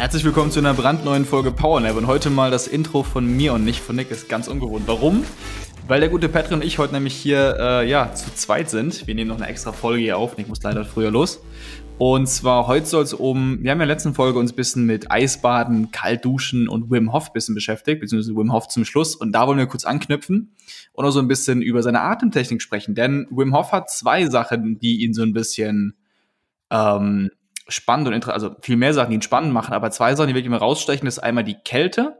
Herzlich willkommen zu einer brandneuen Folge PowerNap und heute mal das Intro von mir und nicht von Nick ist ganz ungewohnt. Warum? Weil der gute Patrick und ich heute nämlich hier äh, ja, zu zweit sind. Wir nehmen noch eine extra Folge hier auf. Nick muss leider früher los. Und zwar heute soll es um, wir haben ja in der letzten Folge uns ein bisschen mit Eisbaden, Kaltduschen und Wim Hof ein bisschen beschäftigt, beziehungsweise Wim Hof zum Schluss. Und da wollen wir kurz anknüpfen und auch so ein bisschen über seine Atemtechnik sprechen. Denn Wim Hof hat zwei Sachen, die ihn so ein bisschen ähm, spannend und interessant, also viel mehr Sachen, die ihn spannend machen, aber zwei Sachen, die wirklich immer rausstechen, ist einmal die Kälte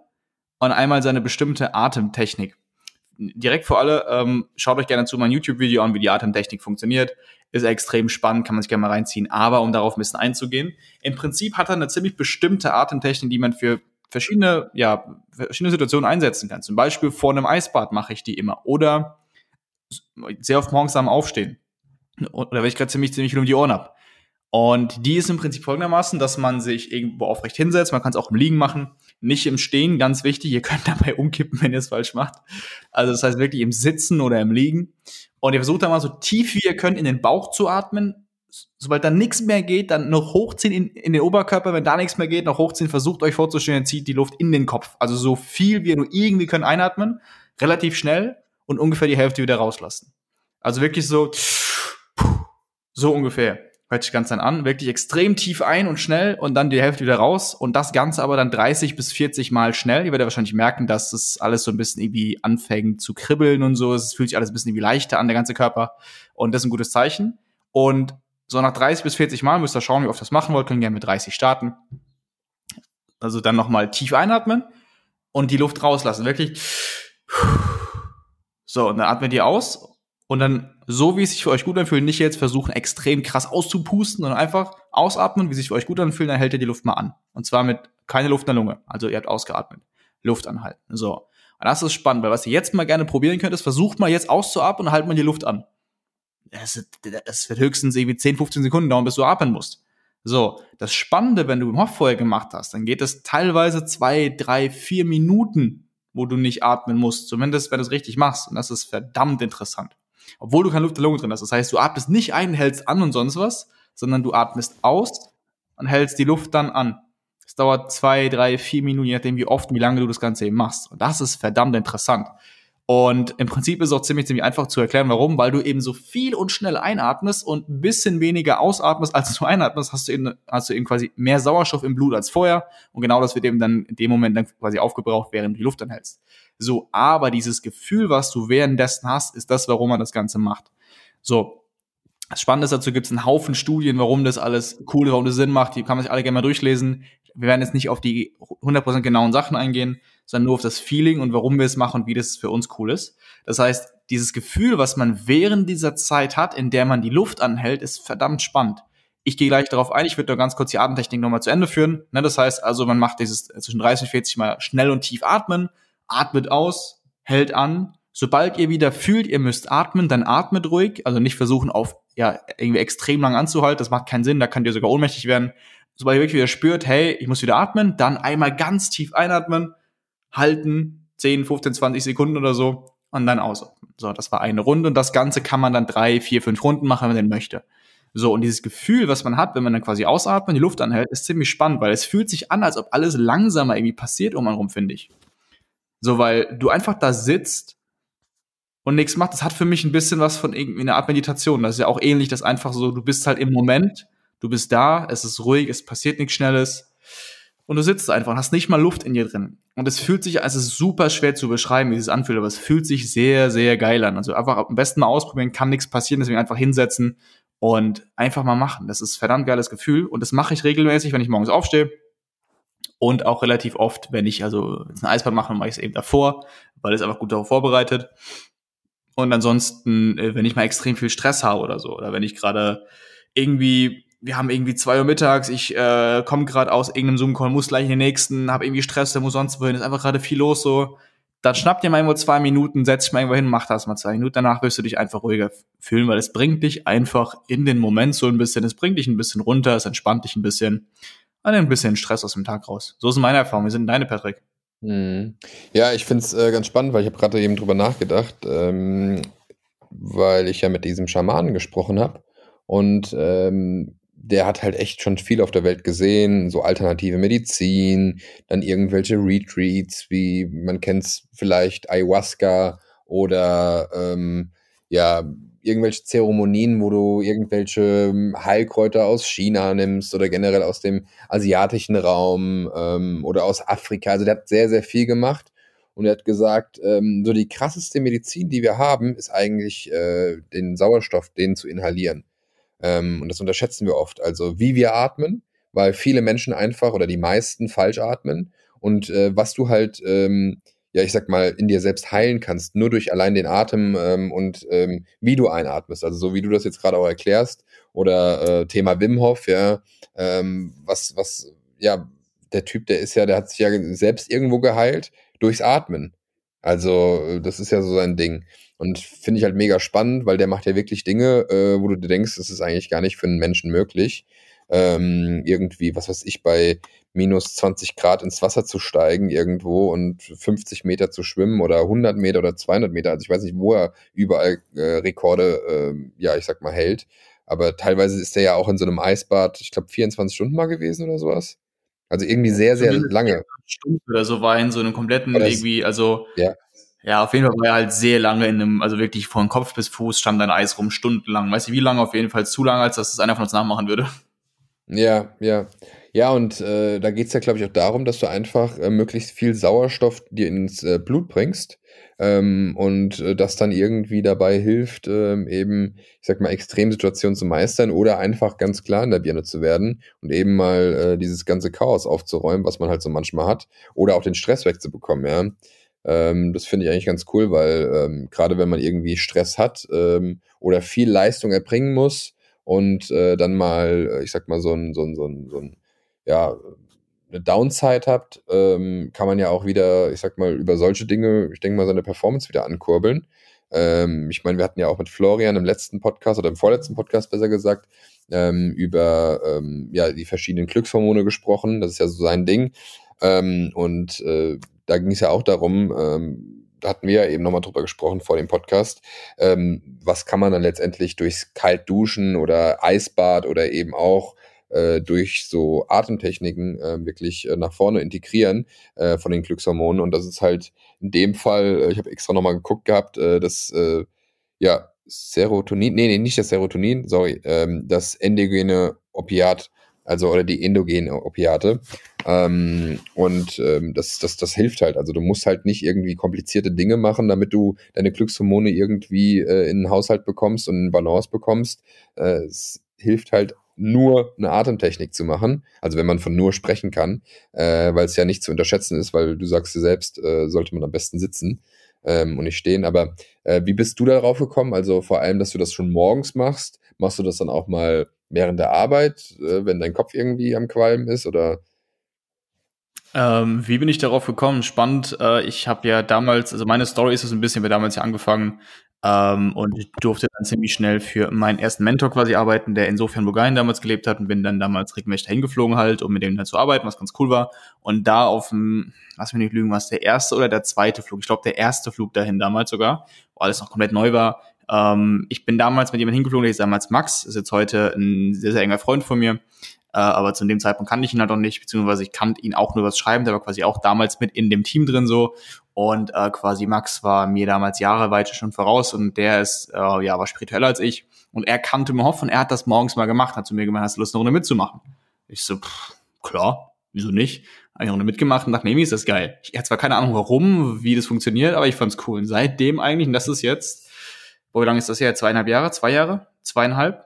und einmal seine bestimmte Atemtechnik. Direkt vor alle, ähm, schaut euch gerne zu meinem YouTube-Video an, wie die Atemtechnik funktioniert. Ist extrem spannend, kann man sich gerne mal reinziehen. Aber um darauf ein bisschen einzugehen, im Prinzip hat er eine ziemlich bestimmte Atemtechnik, die man für verschiedene, ja, verschiedene Situationen einsetzen kann. Zum Beispiel vor einem Eisbad mache ich die immer. Oder sehr oft morgens am Aufstehen. Oder wenn ich gerade ziemlich, ziemlich viel um die Ohren habe. Und die ist im Prinzip folgendermaßen, dass man sich irgendwo aufrecht hinsetzt. Man kann es auch im Liegen machen, nicht im Stehen, ganz wichtig. Ihr könnt dabei umkippen, wenn ihr es falsch macht. Also das heißt wirklich im Sitzen oder im Liegen. Und ihr versucht dann mal so tief wie ihr könnt in den Bauch zu atmen. Sobald da nichts mehr geht, dann noch hochziehen in, in den Oberkörper. Wenn da nichts mehr geht, noch hochziehen. Versucht euch vorzustellen, zieht die Luft in den Kopf. Also so viel wie ihr nur irgendwie könnt einatmen. Relativ schnell und ungefähr die Hälfte wieder rauslassen. Also wirklich so, so ungefähr hört sich ganz dann an, wirklich extrem tief ein und schnell und dann die Hälfte wieder raus und das Ganze aber dann 30 bis 40 Mal schnell. Ihr werdet wahrscheinlich merken, dass es alles so ein bisschen irgendwie anfängt zu kribbeln und so. Es fühlt sich alles ein bisschen irgendwie leichter an, der ganze Körper und das ist ein gutes Zeichen. Und so nach 30 bis 40 Mal müsst ihr schauen, wie oft ihr das machen wollt, können gerne mit 30 starten. Also dann nochmal tief einatmen und die Luft rauslassen, wirklich. So, und dann atmet ihr aus und dann so, wie es sich für euch gut anfühlt, nicht jetzt versuchen, extrem krass auszupusten, sondern einfach ausatmen, wie es sich für euch gut anfühlt, dann hält ihr die Luft mal an. Und zwar mit keine Luft in der Lunge. Also ihr habt ausgeatmet. Luft anhalten. So. Und das ist spannend, weil was ihr jetzt mal gerne probieren könnt, ist, versucht mal jetzt auszuatmen und haltet mal die Luft an. Es, wird höchstens irgendwie 10, 15 Sekunden dauern, bis du atmen musst. So, das Spannende, wenn du im Hof vorher gemacht hast, dann geht es teilweise zwei, drei, vier Minuten, wo du nicht atmen musst. Zumindest, wenn du es richtig machst. Und das ist verdammt interessant obwohl du keine Luft der Lunge drin hast. Das heißt, du atmest nicht ein, hältst an und sonst was, sondern du atmest aus und hältst die Luft dann an. Es dauert zwei, drei, vier Minuten, je nachdem, wie oft und wie lange du das Ganze eben machst. Und das ist verdammt interessant. Und im Prinzip ist es auch ziemlich, ziemlich einfach zu erklären, warum, weil du eben so viel und schnell einatmest und ein bisschen weniger ausatmest, als du einatmest, hast du eben, hast du eben quasi mehr Sauerstoff im Blut als vorher. Und genau das wird eben dann in dem Moment dann quasi aufgebraucht, während du die Luft anhältst. So, aber dieses Gefühl, was du währenddessen hast, ist das, warum man das Ganze macht. So. Das Spannende ist, dazu gibt es einen Haufen Studien, warum das alles cool ist, warum das Sinn macht. Die kann man sich alle gerne mal durchlesen. Wir werden jetzt nicht auf die 100% genauen Sachen eingehen sondern nur auf das Feeling und warum wir es machen und wie das für uns cool ist. Das heißt, dieses Gefühl, was man während dieser Zeit hat, in der man die Luft anhält, ist verdammt spannend. Ich gehe gleich darauf ein, ich würde nur ganz kurz die Atemtechnik nochmal zu Ende führen. Ne, das heißt also, man macht dieses zwischen 30 und 40 Mal schnell und tief atmen, atmet aus, hält an. Sobald ihr wieder fühlt, ihr müsst atmen, dann atmet ruhig. Also nicht versuchen, auf ja, irgendwie extrem lang anzuhalten. Das macht keinen Sinn, da könnt ihr sogar ohnmächtig werden. Sobald ihr wirklich wieder spürt, hey, ich muss wieder atmen, dann einmal ganz tief einatmen, halten, 10, 15, 20 Sekunden oder so und dann aus. So, das war eine Runde und das Ganze kann man dann drei, vier, fünf Runden machen, wenn man denn möchte. So, und dieses Gefühl, was man hat, wenn man dann quasi ausatmet, die Luft anhält, ist ziemlich spannend, weil es fühlt sich an, als ob alles langsamer irgendwie passiert um einen rum, finde ich. So, weil du einfach da sitzt und nichts machst. Das hat für mich ein bisschen was von irgendwie einer Art Meditation. Das ist ja auch ähnlich, dass einfach so, du bist halt im Moment, du bist da, es ist ruhig, es passiert nichts Schnelles und du sitzt einfach und hast nicht mal Luft in dir drin. Und es fühlt sich, also es ist super schwer zu beschreiben, wie es anfühlt, aber es fühlt sich sehr, sehr geil an. Also einfach am besten mal ausprobieren, kann nichts passieren, deswegen einfach hinsetzen und einfach mal machen. Das ist verdammt geiles Gefühl und das mache ich regelmäßig, wenn ich morgens aufstehe. Und auch relativ oft, wenn ich also ein Eisbad mache, mache ich es eben davor, weil es einfach gut darauf vorbereitet. Und ansonsten, äh, wenn ich mal extrem viel Stress habe oder so, oder wenn ich gerade irgendwie wir haben irgendwie zwei Uhr mittags, ich äh, komme gerade aus irgendeinem Zoom-Call, muss gleich in den nächsten, habe irgendwie Stress, der muss sonst wohin, ist einfach gerade viel los so. Dann schnapp dir mal irgendwo zwei Minuten, setz dich mal irgendwo hin, mach das mal zwei Minuten, danach wirst du dich einfach ruhiger fühlen, weil es bringt dich einfach in den Moment so ein bisschen, es bringt dich ein bisschen runter, es entspannt dich ein bisschen, ein bisschen Stress aus dem Tag raus. So ist meine Erfahrung. Wie sind deine, Patrick? Hm. Ja, ich finde es äh, ganz spannend, weil ich habe gerade eben drüber nachgedacht, ähm, weil ich ja mit diesem Schamanen gesprochen habe und ähm, der hat halt echt schon viel auf der Welt gesehen, so alternative Medizin, dann irgendwelche Retreats, wie man kennt es vielleicht Ayahuasca oder ähm, ja, irgendwelche Zeremonien, wo du irgendwelche ähm, Heilkräuter aus China nimmst oder generell aus dem asiatischen Raum ähm, oder aus Afrika. Also der hat sehr, sehr viel gemacht und er hat gesagt, ähm, so die krasseste Medizin, die wir haben, ist eigentlich äh, den Sauerstoff, den zu inhalieren. Ähm, und das unterschätzen wir oft. Also wie wir atmen, weil viele Menschen einfach oder die meisten falsch atmen. Und äh, was du halt, ähm, ja, ich sag mal, in dir selbst heilen kannst, nur durch allein den Atem ähm, und ähm, wie du einatmest. Also so wie du das jetzt gerade auch erklärst. Oder äh, Thema Wim Hof, ja, ähm, was, was, ja, der Typ, der ist ja, der hat sich ja selbst irgendwo geheilt durchs Atmen. Also, das ist ja so sein Ding. Und finde ich halt mega spannend, weil der macht ja wirklich Dinge, äh, wo du dir denkst, das ist eigentlich gar nicht für einen Menschen möglich. Ähm, irgendwie, was weiß ich, bei minus 20 Grad ins Wasser zu steigen irgendwo und 50 Meter zu schwimmen oder 100 Meter oder 200 Meter. Also ich weiß nicht, wo er überall äh, Rekorde, äh, ja, ich sag mal, hält. Aber teilweise ist er ja auch in so einem Eisbad, ich glaube, 24 Stunden mal gewesen oder sowas. Also irgendwie sehr, sehr lange. Stunden oder so war in so einem kompletten irgendwie, also ja. Ja, auf jeden Fall war er halt sehr lange in einem, also wirklich von Kopf bis Fuß stand ein Eis rum, stundenlang. Weißt du, wie lange? Auf jeden Fall zu lange, als dass das einer von uns nachmachen würde. Ja, ja. Ja, und äh, da geht's ja, glaube ich, auch darum, dass du einfach äh, möglichst viel Sauerstoff dir ins äh, Blut bringst ähm, und äh, das dann irgendwie dabei hilft, ähm, eben, ich sag mal, Extremsituationen zu meistern oder einfach ganz klar in der Birne zu werden und eben mal äh, dieses ganze Chaos aufzuräumen, was man halt so manchmal hat, oder auch den Stress wegzubekommen, ja. Ähm, das finde ich eigentlich ganz cool, weil ähm, gerade wenn man irgendwie Stress hat ähm, oder viel Leistung erbringen muss und äh, dann mal, äh, ich sag mal, so ein, so ein, so ein, so ein ja, eine Downside habt, ähm, kann man ja auch wieder, ich sag mal, über solche Dinge, ich denke mal, seine Performance wieder ankurbeln. Ähm, ich meine, wir hatten ja auch mit Florian im letzten Podcast oder im vorletzten Podcast besser gesagt, ähm, über ja, die verschiedenen Glückshormone gesprochen. Das ist ja so sein Ding. Ähm, und äh, da ging es ja auch darum, ähm, da hatten wir ja eben nochmal drüber gesprochen vor dem Podcast, ähm, was kann man dann letztendlich durchs Kaltduschen oder Eisbad oder eben auch äh, durch so Atemtechniken äh, wirklich äh, nach vorne integrieren äh, von den Glückshormonen. Und das ist halt in dem Fall, äh, ich habe extra nochmal geguckt gehabt, äh, das äh, ja Serotonin, nee, nee, nicht das Serotonin, sorry, ähm, das endogene Opiat also oder die endogenen Opiate. Ähm, und ähm, das, das, das hilft halt. Also du musst halt nicht irgendwie komplizierte Dinge machen, damit du deine Glückshormone irgendwie äh, in den Haushalt bekommst und in Balance bekommst. Äh, es hilft halt nur eine Atemtechnik zu machen, also wenn man von nur sprechen kann, äh, weil es ja nicht zu unterschätzen ist, weil du sagst dir selbst, äh, sollte man am besten sitzen ähm, und nicht stehen. Aber äh, wie bist du darauf gekommen? Also vor allem, dass du das schon morgens machst. Machst du das dann auch mal während der Arbeit, äh, wenn dein Kopf irgendwie am Qualm ist oder? Ähm, wie bin ich darauf gekommen? Spannend. Äh, ich habe ja damals, also meine Story ist es ein bisschen, wir damals ja angefangen ähm, und ich durfte dann ziemlich schnell für meinen ersten Mentor quasi arbeiten, der insofern Bulgarien damals gelebt hat und bin dann damals regelmäßig dahin geflogen halt, um mit dem dann zu arbeiten, was ganz cool war. Und da auf dem, lass mich nicht lügen, was der erste oder der zweite Flug? Ich glaube, der erste Flug dahin damals sogar, wo alles noch komplett neu war, ähm, ich bin damals mit jemandem hingeflogen, der ist damals Max, ist jetzt heute ein sehr, sehr enger Freund von mir. Äh, aber zu dem Zeitpunkt kannte ich ihn halt noch nicht, beziehungsweise ich kannte ihn auch nur was schreiben, der war quasi auch damals mit in dem Team drin so. Und äh, quasi Max war mir damals Jahre weiter schon voraus und der ist, äh, ja, war spiritueller als ich. Und er kannte mir Hoff und er hat das morgens mal gemacht, hat zu mir gemeint, hast du Lust, eine Runde mitzumachen? Ich so, pff, klar, wieso nicht? Eine Runde mitgemacht und dachte, nee, ist das geil. Ich hatte zwar keine Ahnung warum, wie das funktioniert, aber ich fand's cool. Und seitdem eigentlich, und das ist jetzt wie lange ist das her? Zweieinhalb Jahre? Zwei Jahre? Zweieinhalb?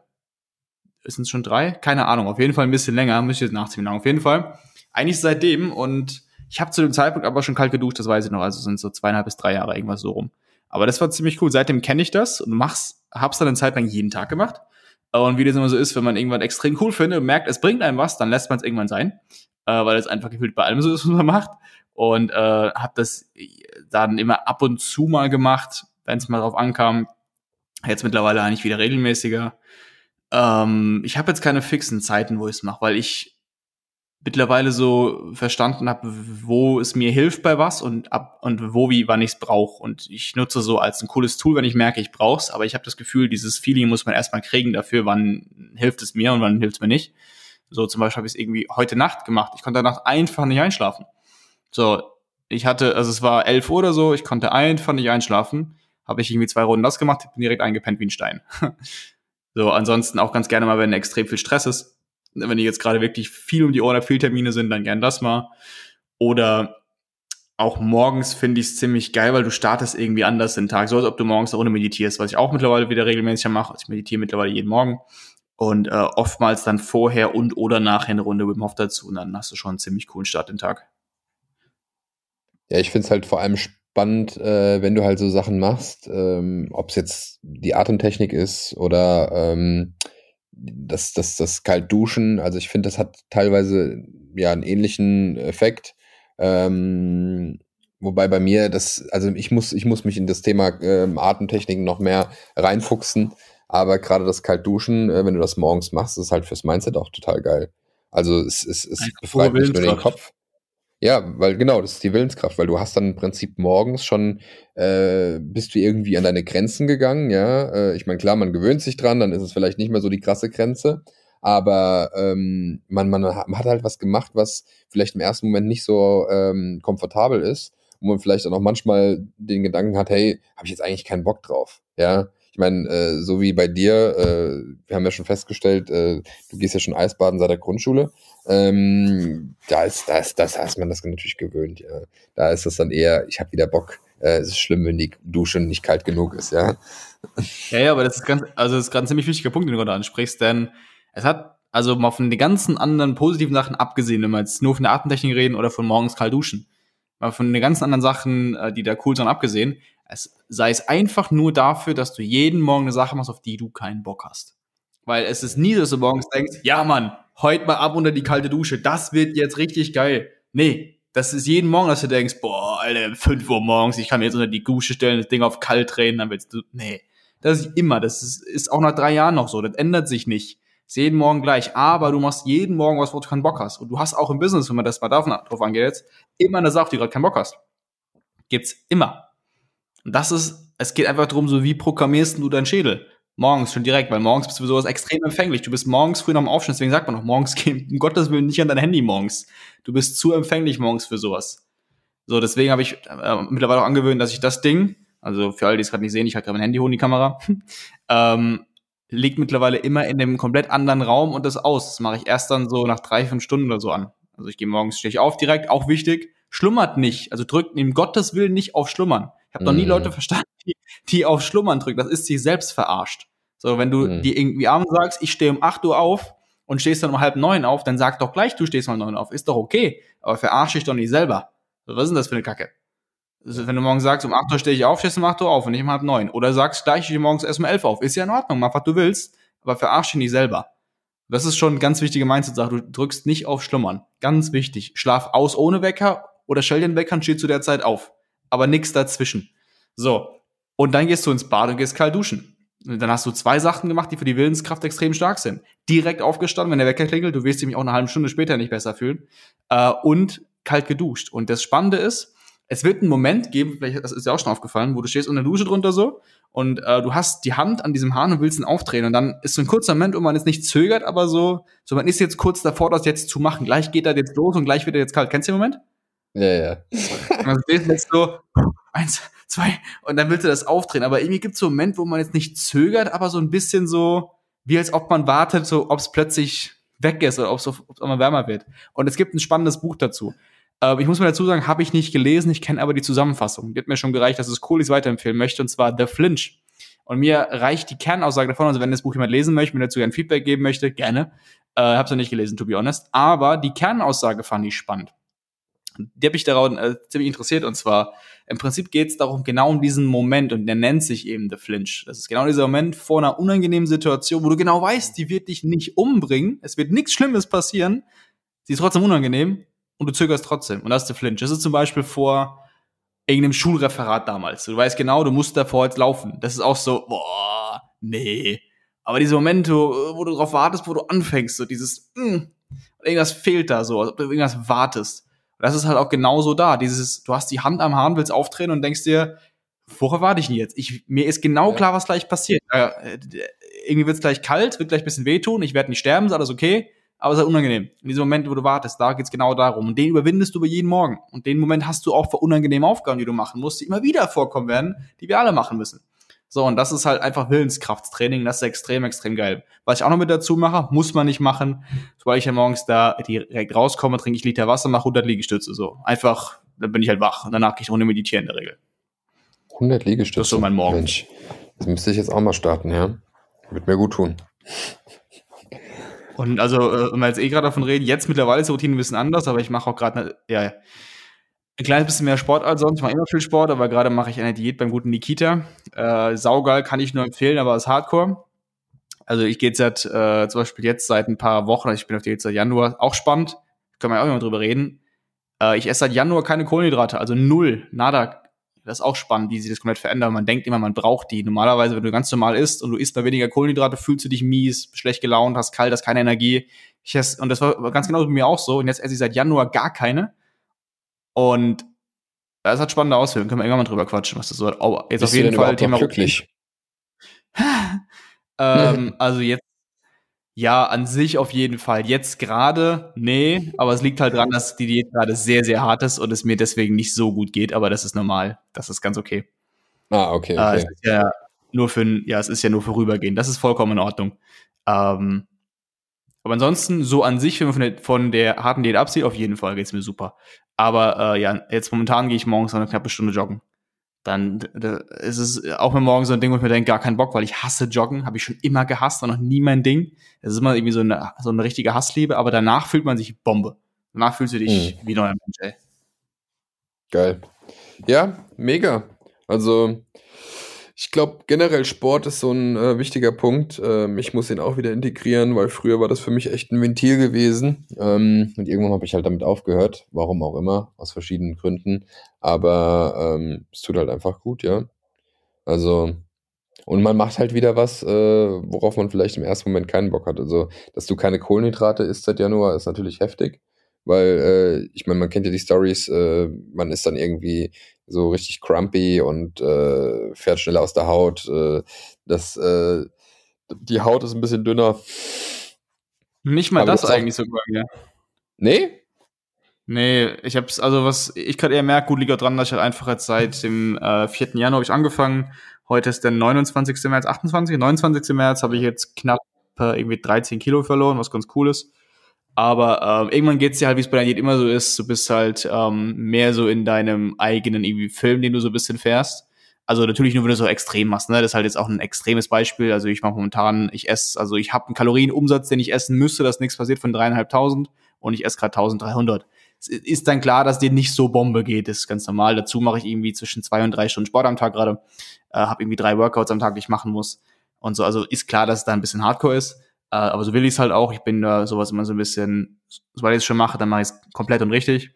Ist es schon drei? Keine Ahnung. Auf jeden Fall ein bisschen länger. Müsste jetzt nachziehen. Auf jeden Fall. Eigentlich seitdem und ich habe zu dem Zeitpunkt aber schon kalt geduscht, das weiß ich noch. Also sind so zweieinhalb bis drei Jahre irgendwas so rum. Aber das war ziemlich cool. Seitdem kenne ich das und mach's, hab's dann eine Zeit lang jeden Tag gemacht. Und wie das immer so ist, wenn man irgendwann extrem cool findet und merkt, es bringt einem was, dann lässt man es irgendwann sein, äh, weil es einfach gefühlt bei allem so ist, was man macht. Und äh, habe das dann immer ab und zu mal gemacht, wenn es mal drauf ankam. Jetzt mittlerweile eigentlich wieder regelmäßiger. Ähm, ich habe jetzt keine fixen Zeiten, wo ich es mache, weil ich mittlerweile so verstanden habe, wo es mir hilft bei was und ab und wo wie wann ich es brauche und ich nutze so als ein cooles Tool, wenn ich merke, ich brauche es, aber ich habe das Gefühl, dieses Feeling muss man erstmal kriegen dafür, wann hilft es mir und wann hilft es mir nicht. So zum Beispiel habe ich es irgendwie heute Nacht gemacht. Ich konnte Nacht einfach nicht einschlafen. So, ich hatte, also es war elf Uhr oder so, ich konnte einfach nicht einschlafen. Habe ich irgendwie zwei Runden das gemacht, bin direkt eingepennt wie ein Stein. so, ansonsten auch ganz gerne mal, wenn extrem viel Stress ist, wenn die jetzt gerade wirklich viel um die Ohren, viel Termine sind, dann gern das mal. Oder auch morgens finde ich es ziemlich geil, weil du startest irgendwie anders den Tag, so als ob du morgens eine Runde meditierst, was ich auch mittlerweile wieder regelmäßig mache. Also ich meditiere mittlerweile jeden Morgen und äh, oftmals dann vorher und oder nachher eine Runde Wim Hof dazu und dann hast du schon einen ziemlich coolen Start den Tag. Ja, ich finde es halt vor allem spannend, äh, wenn du halt so Sachen machst, ähm, ob es jetzt die Atemtechnik ist oder ähm, das, das, das Kaltduschen, also ich finde, das hat teilweise ja einen ähnlichen Effekt. Ähm, wobei bei mir das, also ich muss, ich muss mich in das Thema ähm, Atemtechniken noch mehr reinfuchsen. Aber gerade das Kaltduschen, äh, wenn du das morgens machst, ist halt fürs Mindset auch total geil. Also es, es, es befreit nicht nur den Kopf. Ja, weil genau, das ist die Willenskraft, weil du hast dann im Prinzip morgens schon, äh, bist du irgendwie an deine Grenzen gegangen, ja. Äh, ich meine, klar, man gewöhnt sich dran, dann ist es vielleicht nicht mehr so die krasse Grenze, aber ähm, man, man hat halt was gemacht, was vielleicht im ersten Moment nicht so ähm, komfortabel ist, wo man vielleicht dann auch manchmal den Gedanken hat, hey, habe ich jetzt eigentlich keinen Bock drauf, ja. Ich meine, äh, so wie bei dir, äh, wir haben ja schon festgestellt, äh, du gehst ja schon Eisbaden seit der Grundschule. Ähm, da ist, da ist, das ist man das natürlich gewöhnt, ja. Da ist das dann eher, ich habe wieder Bock. Äh, es ist schlimm, wenn die Dusche nicht kalt genug ist, ja. Ja, ja, aber das ist ganz, also das ist gerade ein ziemlich wichtiger Punkt, den du gerade ansprichst, denn es hat, also mal von den ganzen anderen positiven Sachen abgesehen, wenn wir jetzt nur von der Atemtechnik reden oder von morgens kalt duschen, mal von den ganzen anderen Sachen, äh, die da cool sind, abgesehen, es sei es einfach nur dafür, dass du jeden Morgen eine Sache machst, auf die du keinen Bock hast. Weil es ist nie, dass du morgens denkst, ja Mann, heute mal ab unter die kalte Dusche, das wird jetzt richtig geil. Nee, das ist jeden Morgen, dass du denkst, boah, Alter, 5 Uhr morgens, ich kann mir jetzt unter die Dusche stellen, das Ding auf kalt drehen, dann willst du, nee. Das ist immer, das ist, ist auch nach drei Jahren noch so, das ändert sich nicht. Ist jeden Morgen gleich, aber du machst jeden Morgen was, wo du keinen Bock hast. Und du hast auch im Business, wenn man das mal davon, drauf angeht jetzt, immer eine Sache, die du gerade keinen Bock hast. Gibt's immer. Und das ist, es geht einfach darum, so wie programmierst du deinen Schädel? Morgens schon direkt, weil morgens bist du für sowas extrem empfänglich. Du bist morgens früh noch am Aufstehen, deswegen sagt man noch, morgens gehen, um Gottes Willen nicht an dein Handy morgens. Du bist zu empfänglich morgens für sowas. So, deswegen habe ich äh, mittlerweile auch angewöhnt, dass ich das Ding, also für alle, die es gerade nicht sehen, ich halte gerade mein Handy hoch in die Kamera, ähm, liegt mittlerweile immer in einem komplett anderen Raum und das aus. Das mache ich erst dann so nach drei, fünf Stunden oder so an. Also ich gehe morgens, stehe ich auf direkt, auch wichtig, schlummert nicht. Also drückt im Gottes Willen nicht auf Schlummern. Ich habe noch nie mhm. Leute verstanden, die, die auf Schlummern drücken. Das ist sich selbst verarscht. So, wenn du mm. die irgendwie abends sagst, ich stehe um 8 Uhr auf und stehst dann um halb neun auf, dann sag doch gleich, du stehst um neun auf. Ist doch okay. Aber verarsche ich doch nicht selber. So, was ist denn das für eine Kacke? Also, wenn du morgen sagst, um 8 Uhr stehe ich auf, stehst du um 8 Uhr auf und nicht um halb neun. Oder sagst gleich, ich stehe morgens erst um 11 auf. Ist ja in Ordnung, mach was du willst, aber verarsche dich nicht selber. Das ist schon eine ganz wichtige Mindset-Sache. Du drückst nicht auf Schlummern. Ganz wichtig. Schlaf aus ohne Wecker oder stell den Wecker und steh zu der Zeit auf. Aber nix dazwischen. So. Und dann gehst du ins Bad und gehst kalt duschen. Und dann hast du zwei Sachen gemacht, die für die Willenskraft extrem stark sind. Direkt aufgestanden, wenn der Wecker klingelt, du wirst dich auch eine halbe Stunde später nicht besser fühlen. Äh, und kalt geduscht. Und das Spannende ist, es wird einen Moment geben, vielleicht das ist dir auch schon aufgefallen, wo du stehst unter der Dusche drunter so und äh, du hast die Hand an diesem Hahn und willst ihn aufdrehen und dann ist so ein kurzer Moment, wo man jetzt nicht zögert, aber so, so man ist jetzt kurz davor, das jetzt zu machen. Gleich geht er jetzt los und gleich wird er jetzt kalt. Kennst du den Moment? Ja, ja. Und du jetzt so, eins, zwei, und dann willst du das aufdrehen. Aber irgendwie gibt es so einen Moment, wo man jetzt nicht zögert, aber so ein bisschen so, wie als ob man wartet, so ob es plötzlich weg ist oder ob es immer wärmer wird. Und es gibt ein spannendes Buch dazu. Äh, ich muss mir dazu sagen, habe ich nicht gelesen, ich kenne aber die Zusammenfassung. Die hat mir schon gereicht, dass es cool ist, weiterempfehlen möchte, und zwar The Flinch. Und mir reicht die Kernaussage davon, also wenn das Buch jemand lesen möchte, mir dazu ein Feedback geben möchte, gerne. Äh, hab's noch nicht gelesen, to be honest. Aber die Kernaussage fand ich spannend. Die habe ich daran äh, ziemlich interessiert und zwar im Prinzip geht es darum, genau um diesen Moment und der nennt sich eben The Flinch. Das ist genau dieser Moment vor einer unangenehmen Situation, wo du genau weißt, die wird dich nicht umbringen, es wird nichts Schlimmes passieren, sie ist trotzdem unangenehm und du zögerst trotzdem. Und das ist The Flinch. Das ist zum Beispiel vor irgendeinem Schulreferat damals. Du weißt genau, du musst davor jetzt laufen. Das ist auch so, boah, nee. Aber diese Momente, wo du darauf wartest, wo du anfängst, so dieses, mh, hm, irgendwas fehlt da so, ob du irgendwas wartest. Das ist halt auch genauso da. Dieses, du hast die Hand am Hahn, willst auftreten und denkst dir, worauf warte ich denn jetzt? Ich, mir ist genau ja. klar, was gleich passiert. Äh, irgendwie wird es gleich kalt, wird gleich ein bisschen wehtun, ich werde nicht sterben, ist alles okay aber es ist halt unangenehm. In diesem Moment, wo du wartest, da geht's genau darum. Und den überwindest du über jeden Morgen. Und den Moment hast du auch für unangenehme Aufgaben, die du machen musst, die immer wieder vorkommen werden, die wir alle machen müssen. So, und das ist halt einfach Willenskrafttraining, das ist extrem, extrem geil. Was ich auch noch mit dazu mache, muss man nicht machen. Sobald ich ja morgens da direkt rauskomme, trinke ich Liter Wasser, mache 100 Liegestütze, so. Einfach, dann bin ich halt wach und danach gehe ich ohne meditieren in der Regel. 100 Liegestütze? Das ist so mein Morgen. Mensch, das müsste ich jetzt auch mal starten, ja. Wird mir gut tun. Und also, äh, wenn wir jetzt eh gerade davon reden, jetzt mittlerweile ist die Routine ein bisschen anders, aber ich mache auch gerade ja, ein kleines bisschen mehr Sport als sonst. Ich mache immer viel Sport, aber gerade mache ich eine Diät beim guten Nikita. Äh, saugeil kann ich nur empfehlen, aber ist Hardcore. Also ich gehe jetzt seit, äh, zum Beispiel jetzt seit ein paar Wochen, also ich bin auf Diät seit Januar, auch spannend, können wir auch immer drüber reden. Äh, ich esse seit Januar keine Kohlenhydrate, also null, nada, das ist auch spannend, wie sich das komplett verändert. Man denkt immer, man braucht die. Normalerweise, wenn du ganz normal isst und du isst mal weniger Kohlenhydrate, fühlst du dich mies, schlecht gelaunt, hast kalt, hast keine Energie. Ich esse, und das war ganz genau bei mir auch so. Und jetzt esse ich seit Januar gar keine. Und das hat spannende Auswirkungen. Können wir irgendwann mal drüber quatschen, was das so oh, Jetzt Bist auf jeden Fall Thema glücklich. ähm, also jetzt ja, an sich auf jeden Fall. Jetzt gerade, nee, aber es liegt halt daran, dass die Diät gerade sehr, sehr hart ist und es mir deswegen nicht so gut geht, aber das ist normal. Das ist ganz okay. Ah, okay. okay. Äh, es ist ja nur für, ja, es ist ja nur vorübergehend. Das ist vollkommen in Ordnung. Ähm, aber ansonsten, so an sich, wenn man von der, von der harten Diät absieht, auf jeden Fall geht's mir super. Aber äh, ja, jetzt momentan gehe ich morgens eine knappe Stunde joggen dann ist es auch mir morgen so ein Ding, wo ich mir denke, gar keinen Bock, weil ich hasse Joggen, habe ich schon immer gehasst und noch nie mein Ding. Es ist immer irgendwie so eine, so eine richtige Hassliebe, aber danach fühlt man sich Bombe. Danach fühlst du dich mhm. wie neuer Mensch, ey. Geil. Ja, mega. Also, ich glaube, generell Sport ist so ein äh, wichtiger Punkt. Ähm, ich muss ihn auch wieder integrieren, weil früher war das für mich echt ein Ventil gewesen. Ähm, und irgendwann habe ich halt damit aufgehört, warum auch immer, aus verschiedenen Gründen. Aber ähm, es tut halt einfach gut, ja. Also, und man macht halt wieder was, äh, worauf man vielleicht im ersten Moment keinen Bock hat. Also, dass du keine Kohlenhydrate isst seit Januar, ist natürlich heftig. Weil, äh, ich meine, man kennt ja die Stories, äh, man ist dann irgendwie so richtig crumpy und äh, fährt schneller aus der Haut. Äh, das, äh, die Haut ist ein bisschen dünner. Nicht mal Aber das eigentlich sogar, ja. Nee? Nee, ich hab's, also was ich gerade eher merke, gut liegt auch dran, dass ich halt einfach jetzt seit dem äh, 4. Januar habe ich angefangen. Heute ist der 29. März, 28. 29. März habe ich jetzt knapp äh, irgendwie 13 Kilo verloren, was ganz cool ist. Aber äh, irgendwann geht's dir halt, wie es bei der Diät immer so ist, du bist halt ähm, mehr so in deinem eigenen irgendwie Film, den du so ein bisschen fährst. Also natürlich nur, wenn du so extrem machst, ne? Das ist halt jetzt auch ein extremes Beispiel. Also ich mache momentan, ich esse, also ich habe einen Kalorienumsatz, den ich essen müsste, dass nichts passiert von dreieinhalbtausend und ich esse gerade 1300. Es ist dann klar, dass dir nicht so Bombe geht, das ist ganz normal. Dazu mache ich irgendwie zwischen zwei und drei Stunden Sport am Tag gerade, äh, habe irgendwie drei Workouts am Tag, die ich machen muss und so. Also ist klar, dass es da ein bisschen Hardcore ist. Äh, aber so will ich es halt auch. Ich bin da sowas immer so ein bisschen, sobald ich es schon mache, dann mache ich es komplett und richtig.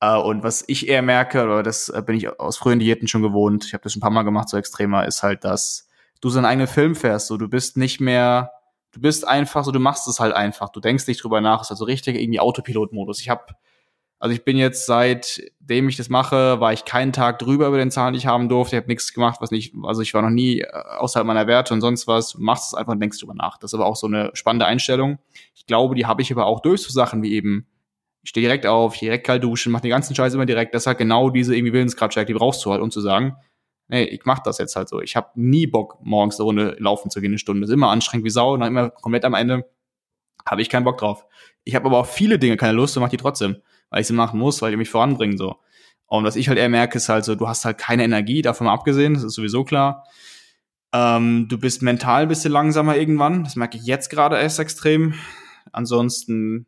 Äh, und was ich eher merke, oder das äh, bin ich aus frühen Diäten schon gewohnt, ich habe das schon ein paar Mal gemacht, so extremer, ist halt, dass du so einen eigenen Film fährst. So, du bist nicht mehr, du bist einfach so, du machst es halt einfach. Du denkst nicht drüber nach. Es ist also richtig irgendwie Autopilot-Modus. Ich habe also ich bin jetzt seitdem ich das mache, war ich keinen Tag drüber über den Zahlen, die ich haben durfte. Ich habe nichts gemacht, was nicht, also ich war noch nie äh, außerhalb meiner Werte und sonst was. Du machst es einfach und denkst drüber nach. Das ist aber auch so eine spannende Einstellung. Ich glaube, die habe ich aber auch durch so Sachen wie eben, ich stehe direkt auf, ich direkt kalt duschen, mache den ganzen Scheiß immer direkt. Das halt genau diese irgendwie Willenskraftstärke, die brauchst du halt, um zu sagen, nee, ich mach das jetzt halt so. Ich habe nie Bock, morgens eine Runde laufen zu gehen, eine Stunde. Das ist immer anstrengend wie Sau und dann immer komplett am Ende habe ich keinen Bock drauf. Ich habe aber auch viele Dinge keine Lust und mache die trotzdem weil ich sie machen muss, weil die mich voranbringen so. Und was ich halt eher merke, ist halt so, du hast halt keine Energie, davon mal abgesehen, das ist sowieso klar. Ähm, du bist mental ein bisschen langsamer irgendwann, das merke ich jetzt gerade erst extrem. Ansonsten,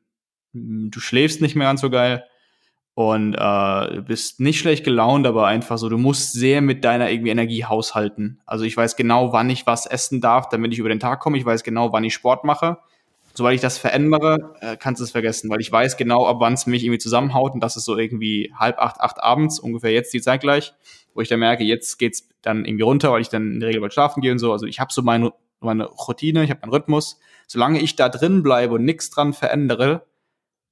hm, du schläfst nicht mehr ganz so geil. und äh, bist nicht schlecht gelaunt, aber einfach so, du musst sehr mit deiner irgendwie Energie haushalten. Also ich weiß genau, wann ich was essen darf, damit ich über den Tag komme. Ich weiß genau, wann ich Sport mache. Sobald ich das verändere, äh, kannst du es vergessen, weil ich weiß genau, ab wann es mich irgendwie zusammenhaut und das ist so irgendwie halb acht, acht abends, ungefähr jetzt die Zeit gleich, wo ich dann merke, jetzt geht's dann irgendwie runter, weil ich dann in der Regel bald schlafen gehe und so. Also ich habe so meine, meine Routine, ich habe meinen Rhythmus. Solange ich da drin bleibe und nichts dran verändere,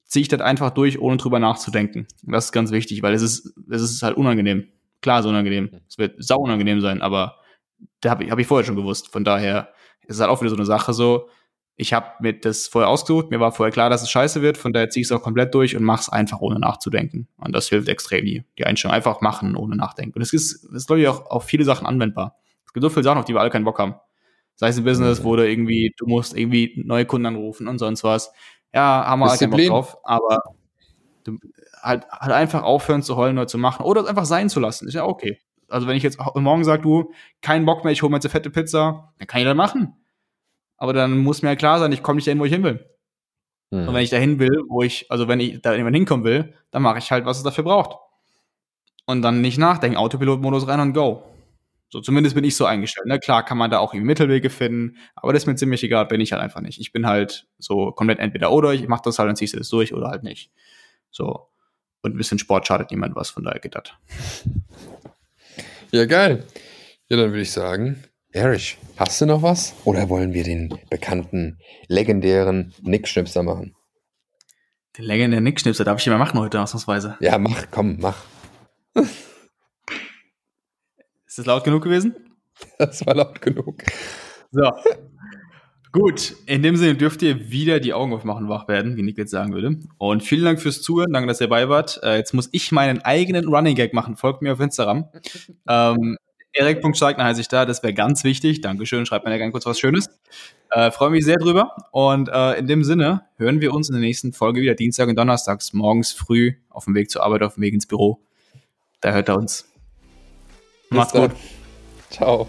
ziehe ich das einfach durch, ohne drüber nachzudenken. Und das ist ganz wichtig, weil es ist, es ist halt unangenehm. Klar, ist unangenehm. Es wird sau unangenehm sein, aber da habe ich, hab ich vorher schon gewusst. Von daher ist es halt auch wieder so eine Sache so. Ich habe mir das vorher ausgesucht, mir war vorher klar, dass es scheiße wird, von daher ziehe ich es auch komplett durch und mache es einfach ohne nachzudenken. Und das hilft extrem, die, die Einstellung. Einfach machen, ohne nachdenken. Und es ist, es ist, glaube ich, auch auf viele Sachen anwendbar. Es gibt so viele Sachen, auf die wir alle keinen Bock haben. Sei es ein Business, wo du irgendwie, du musst irgendwie neue Kunden anrufen und sonst was ja, haben wir halt keinen Bock drauf, aber du, halt, halt einfach aufhören zu heulen oder zu machen oder es einfach sein zu lassen, ist ja okay. Also wenn ich jetzt morgen sage, du, keinen Bock mehr, ich hole mir jetzt eine fette Pizza, dann kann ich das machen. Aber dann muss mir ja klar sein, ich komme nicht dahin, wo ich hin will. Hm. Und wenn ich dahin will, wo ich, also wenn ich da irgendwann hinkommen will, dann mache ich halt, was es dafür braucht. Und dann nicht nachdenken, Autopilot-Modus rein und go. So, zumindest bin ich so eingestellt. Ne? Klar kann man da auch irgendwie Mittelwege finden, aber das ist mir ziemlich egal, bin ich halt einfach nicht. Ich bin halt so komplett entweder oder, ich mach das halt, dann ziehst du das durch oder halt nicht. So. Und ein bisschen Sport schadet niemand was, von daher geht das. Ja, geil. Ja, dann würde ich sagen, Erich, hast du noch was? Oder wollen wir den bekannten, legendären Nickschnipser machen? Den legendären Nickschnipser darf ich immer machen heute ausnahmsweise. Ja, mach, komm, mach. Ist das laut genug gewesen? Das war laut genug. So. Gut, in dem Sinne dürft ihr wieder die Augen aufmachen, wach werden, wie Nick jetzt sagen würde. Und vielen Dank fürs Zuhören, danke, dass ihr dabei wart. Äh, jetzt muss ich meinen eigenen Running Gag machen. Folgt mir auf Instagram. ähm, Erik.Steigner heiße ich da, das wäre ganz wichtig. Dankeschön, schreibt mir ja gerne kurz was Schönes. Äh, Freue mich sehr drüber. Und äh, in dem Sinne hören wir uns in der nächsten Folge wieder Dienstag und Donnerstags, morgens früh auf dem Weg zur Arbeit, auf dem Weg ins Büro. Da hört er uns. Macht's gut. Ciao.